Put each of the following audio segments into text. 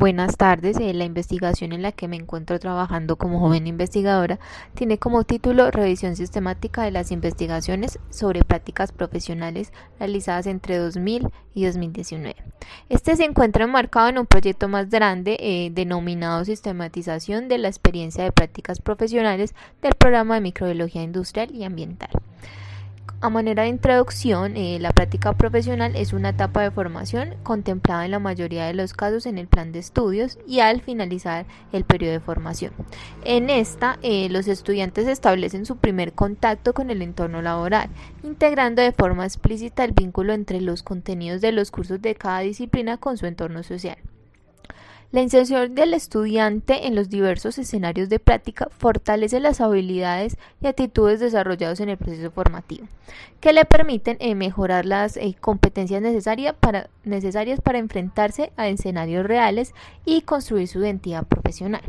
Buenas tardes. Eh, la investigación en la que me encuentro trabajando como joven investigadora tiene como título Revisión sistemática de las investigaciones sobre prácticas profesionales realizadas entre 2000 y 2019. Este se encuentra enmarcado en un proyecto más grande eh, denominado Sistematización de la experiencia de prácticas profesionales del programa de microbiología industrial y ambiental. A manera de introducción, eh, la práctica profesional es una etapa de formación contemplada en la mayoría de los casos en el plan de estudios y al finalizar el periodo de formación. En esta, eh, los estudiantes establecen su primer contacto con el entorno laboral, integrando de forma explícita el vínculo entre los contenidos de los cursos de cada disciplina con su entorno social. La inserción del estudiante en los diversos escenarios de práctica fortalece las habilidades y actitudes desarrolladas en el proceso formativo, que le permiten eh, mejorar las eh, competencias necesarias para, necesarias para enfrentarse a escenarios reales y construir su identidad profesional.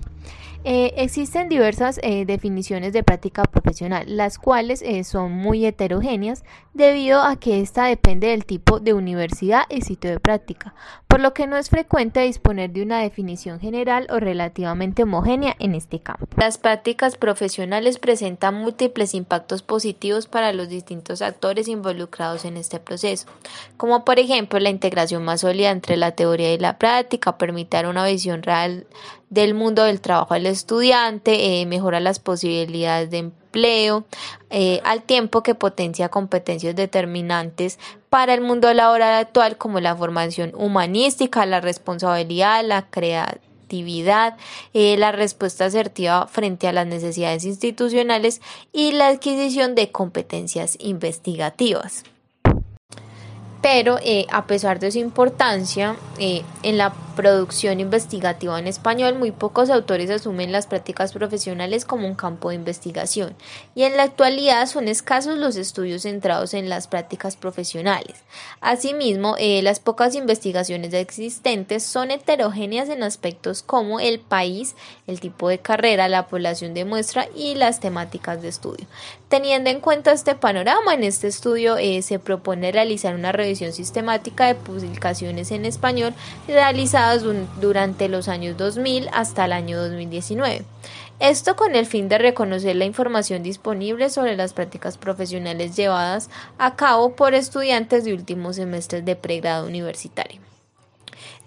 Eh, existen diversas definiciones de práctica profesional, las cuales son muy heterogéneas debido a que ésta depende del tipo de universidad y sitio de práctica, por lo que no es frecuente disponer de una definición general o relativamente homogénea en este campo. Las prácticas profesionales presentan múltiples impactos positivos para los distintos actores involucrados en este proceso, como por ejemplo la integración más sólida entre la teoría y la práctica, permitir una visión real del mundo del trabajo al estudiante, eh, mejora las posibilidades de empleo, eh, al tiempo que potencia competencias determinantes para el mundo laboral actual como la formación humanística, la responsabilidad, la creatividad, eh, la respuesta asertiva frente a las necesidades institucionales y la adquisición de competencias investigativas. Pero eh, a pesar de su importancia, eh, en la producción investigativa en español, muy pocos autores asumen las prácticas profesionales como un campo de investigación, y en la actualidad son escasos los estudios centrados en las prácticas profesionales. Asimismo, eh, las pocas investigaciones existentes son heterogéneas en aspectos como el país, el tipo de carrera, la población de muestra y las temáticas de estudio. Teniendo en cuenta este panorama, en este estudio se propone realizar una revisión sistemática de publicaciones en español realizadas durante los años 2000 hasta el año 2019. Esto con el fin de reconocer la información disponible sobre las prácticas profesionales llevadas a cabo por estudiantes de últimos semestres de pregrado universitario.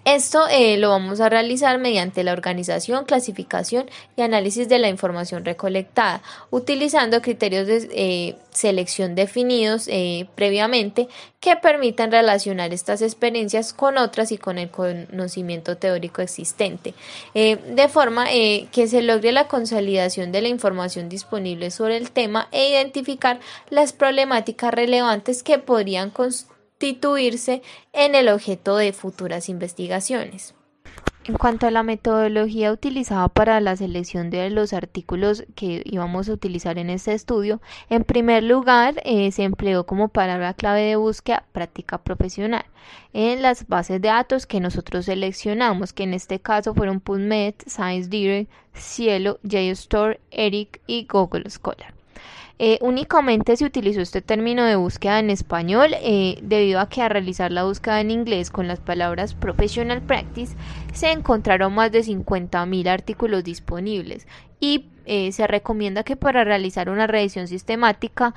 Esto eh, lo vamos a realizar mediante la organización, clasificación y análisis de la información recolectada, utilizando criterios de eh, selección definidos eh, previamente que permitan relacionar estas experiencias con otras y con el conocimiento teórico existente, de forma que se logre la consolidación de la información disponible sobre el tema e identificar las problemáticas relevantes que podrían constituir constituirse en el objeto de futuras investigaciones. En cuanto a la metodología utilizada para la selección de los artículos que íbamos a utilizar en este estudio, en primer lugar eh, se empleó como palabra clave de búsqueda práctica profesional en las bases de datos que nosotros seleccionamos, que en este caso fueron PubMed, ScienceDirect, Cielo, JSTOR, ERIC y Google Scholar. Eh, únicamente se utilizó este término de búsqueda en español eh, debido a que al realizar la búsqueda en inglés con las palabras professional practice se encontraron más de 50.000 artículos disponibles. Y eh, se recomienda que para realizar una revisión sistemática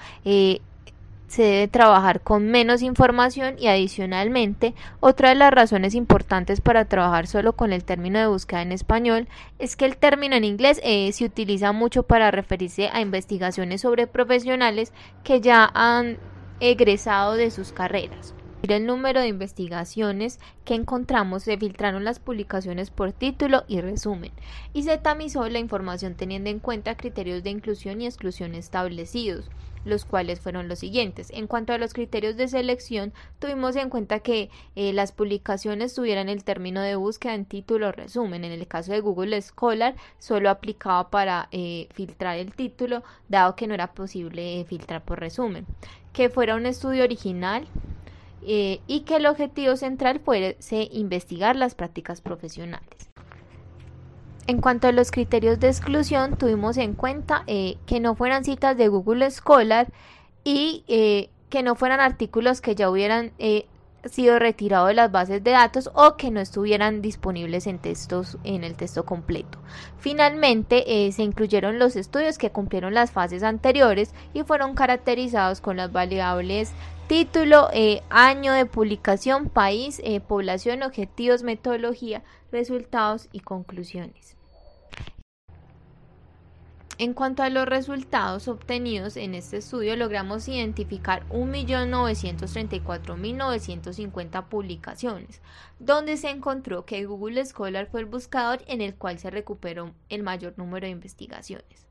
se debe trabajar con menos información y adicionalmente otra de las razones importantes para trabajar solo con el término de búsqueda en español es que el término en inglés eh, se utiliza mucho para referirse a investigaciones sobre profesionales que ya han egresado de sus carreras. El número de investigaciones que encontramos, se filtraron las publicaciones por título y resumen, y se tamizó la información teniendo en cuenta criterios de inclusión y exclusión establecidos, los cuales fueron los siguientes. En cuanto a los criterios de selección, tuvimos en cuenta que eh, las publicaciones tuvieran el término de búsqueda en título o resumen. En el caso de Google Scholar, solo aplicaba para eh, filtrar el título, dado que no era posible eh, filtrar por resumen. Que fuera un estudio original, y que el objetivo central fuese investigar las prácticas profesionales. En cuanto a los criterios de exclusión, tuvimos en cuenta eh, que no fueran citas de Google Scholar y eh, que no fueran artículos que ya hubieran sido retirado de las bases de datos o que no estuvieran disponibles en textos en el texto completo. Finalmente eh, se incluyeron los estudios que cumplieron las fases anteriores y fueron caracterizados con las variables título, eh, año de publicación, país, eh, población, objetivos, metodología, resultados y conclusiones. En cuanto a los resultados obtenidos en este estudio, logramos identificar 1.934.950 publicaciones, donde se encontró que Google Scholar fue el buscador en el cual se recuperó el mayor número de investigaciones.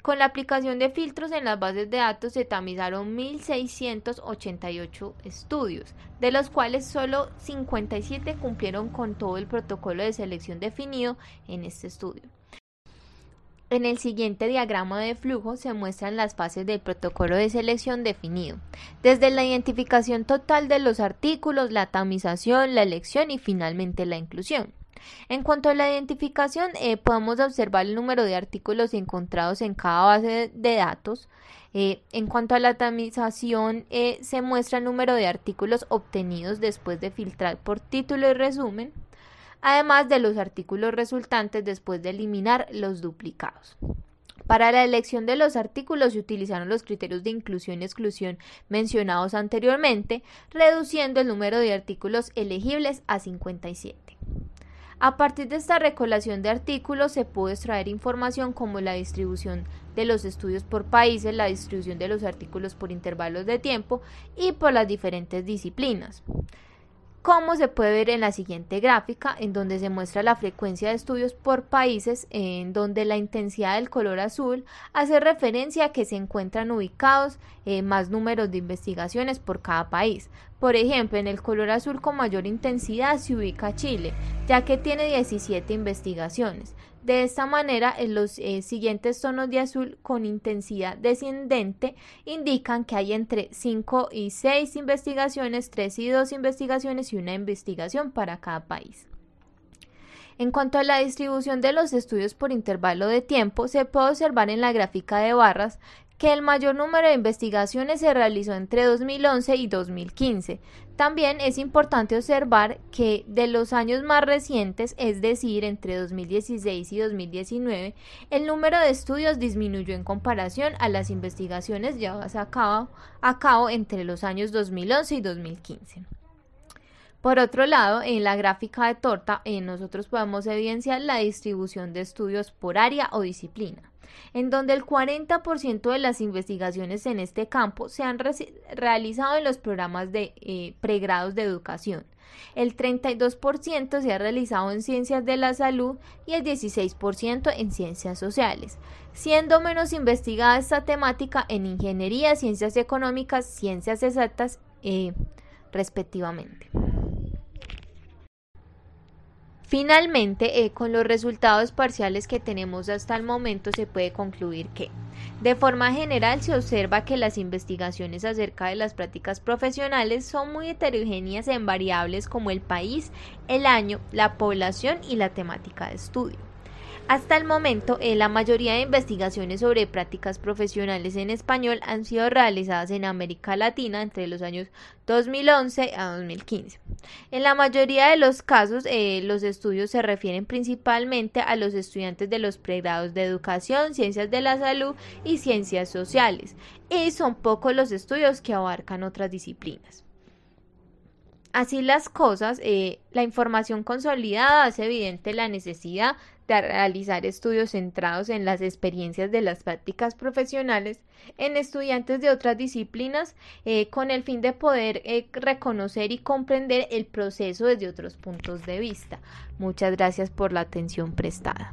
Con la aplicación de filtros en las bases de datos se tamizaron 1.688 estudios, de los cuales solo 57 cumplieron con todo el protocolo de selección definido en este estudio. En el siguiente diagrama de flujo se muestran las fases del protocolo de selección definido, desde la identificación total de los artículos, la tamización, la elección y finalmente la inclusión. En cuanto a la identificación, eh, podemos observar el número de artículos encontrados en cada base de datos. Eh, en cuanto a la tamización, eh, se muestra el número de artículos obtenidos después de filtrar por título y resumen además de los artículos resultantes después de eliminar los duplicados. Para la elección de los artículos se utilizaron los criterios de inclusión y exclusión mencionados anteriormente, reduciendo el número de artículos elegibles a 57. A partir de esta recolección de artículos se pudo extraer información como la distribución de los estudios por países, la distribución de los artículos por intervalos de tiempo y por las diferentes disciplinas como se puede ver en la siguiente gráfica, en donde se muestra la frecuencia de estudios por países, en donde la intensidad del color azul hace referencia a que se encuentran ubicados eh, más números de investigaciones por cada país. Por ejemplo, en el color azul con mayor intensidad se ubica Chile, ya que tiene 17 investigaciones. De esta manera, en los eh, siguientes tonos de azul con intensidad descendente indican que hay entre 5 y 6 investigaciones, 3 y 2 investigaciones y una investigación para cada país. En cuanto a la distribución de los estudios por intervalo de tiempo, se puede observar en la gráfica de barras que el mayor número de investigaciones se realizó entre 2011 y 2015. También es importante observar que de los años más recientes, es decir, entre 2016 y 2019, el número de estudios disminuyó en comparación a las investigaciones llevadas a cabo, entre los años 2011 y 2015. Por otro lado, en la gráfica de torta, eh, nosotros podemos evidenciar la distribución de estudios por área o disciplina en donde el 40% de las investigaciones en este campo se han realizado en los programas de eh, pregrados de educación. El 32% se ha realizado en ciencias de la salud y el 16% en ciencias sociales, siendo menos investigada esta temática en ingeniería, ciencias económicas, ciencias exactas, eh, respectivamente. Finalmente, eh, con los resultados parciales que tenemos hasta el momento, se puede concluir que, de forma general, se observa que las investigaciones acerca de las prácticas profesionales son muy heterogéneas en variables como el país, el año, la población y la temática de estudio. Hasta el momento, eh, la mayoría de investigaciones sobre prácticas profesionales en español han sido realizadas en América Latina entre los años 2011 a 2015. En la mayoría de los casos, eh, los estudios se refieren principalmente a los estudiantes de los pregrados de educación, ciencias de la salud y ciencias sociales, y son pocos los estudios que abarcan otras disciplinas. Así las cosas, eh, la información consolidada hace evidente la necesidad de realizar estudios centrados en las experiencias de las prácticas profesionales en estudiantes de otras disciplinas eh, con el fin de poder eh, reconocer y comprender el proceso desde otros puntos de vista. Muchas gracias por la atención prestada.